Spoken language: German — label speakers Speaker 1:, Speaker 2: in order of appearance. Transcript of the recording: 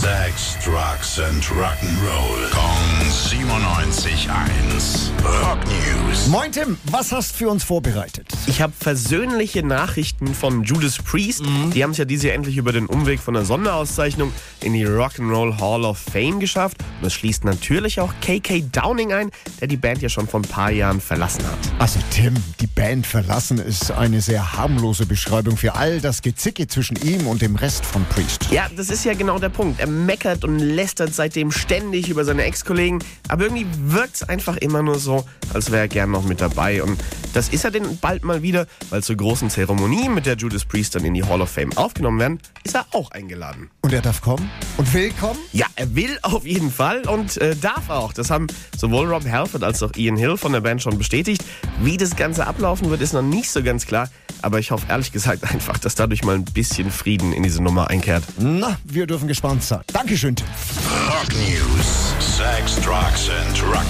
Speaker 1: Sex, Drugs and Rock'n'Roll. Kong 97.1. Rock News.
Speaker 2: Moin Tim, was hast du für uns vorbereitet?
Speaker 3: Ich habe versöhnliche Nachrichten von Judas Priest. Die haben es ja dieses Jahr endlich über den Umweg von der Sonderauszeichnung in die Rock'n'Roll Hall of Fame geschafft. Und es schließt natürlich auch KK Downing ein, der die Band ja schon vor ein paar Jahren verlassen hat.
Speaker 2: Also Tim, die Band verlassen ist eine sehr harmlose Beschreibung für all das Gezicke zwischen ihm und dem Rest von Priest.
Speaker 3: Ja, das ist ja genau der Punkt. Er meckert und lästert seitdem ständig über seine Ex-Kollegen, aber irgendwie wirkt es einfach immer nur so, als wäre er gern noch mit dabei. Und das ist er denn bald mal wieder, weil zur großen Zeremonie, mit der Judas Priest dann in die Hall of Fame aufgenommen werden, ist er auch eingeladen.
Speaker 2: Und er darf kommen? Und will kommen?
Speaker 3: Ja, er will auf jeden Fall und äh, darf auch. Das haben sowohl Rob Halford als auch Ian Hill von der Band schon bestätigt. Wie das Ganze ablaufen wird, ist noch nicht so ganz klar. Aber ich hoffe ehrlich gesagt einfach, dass dadurch mal ein bisschen Frieden in diese Nummer einkehrt.
Speaker 2: Na, wir dürfen gespannt sein. Dankeschön.
Speaker 1: Rock News. Sex, Drugs and Rock'n'Roll.